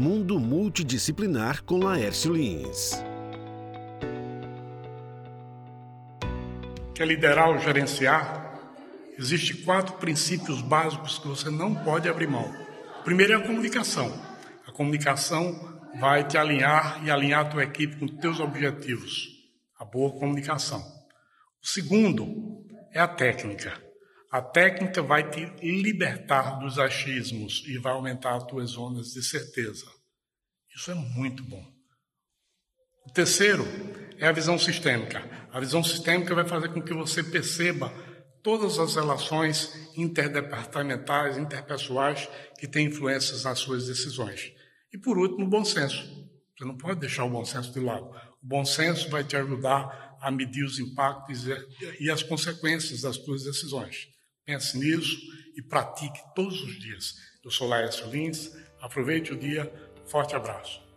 Mundo Multidisciplinar com Laércio Lins. Quer liderar ou gerenciar? Existem quatro princípios básicos que você não pode abrir mão. O primeiro é a comunicação. A comunicação vai te alinhar e alinhar a tua equipe com teus objetivos. A boa comunicação. O segundo é a técnica. A técnica vai te libertar dos achismos e vai aumentar as tuas zonas de certeza. Isso é muito bom. O terceiro é a visão sistêmica. A visão sistêmica vai fazer com que você perceba todas as relações interdepartamentais, interpessoais que têm influências nas suas decisões. E por último, o bom senso. Você não pode deixar o bom senso de lado. O bom senso vai te ajudar a medir os impactos e as consequências das suas decisões. Pense nisso e pratique todos os dias. Eu sou Laércio Lins. Aproveite o dia. Forte abraço.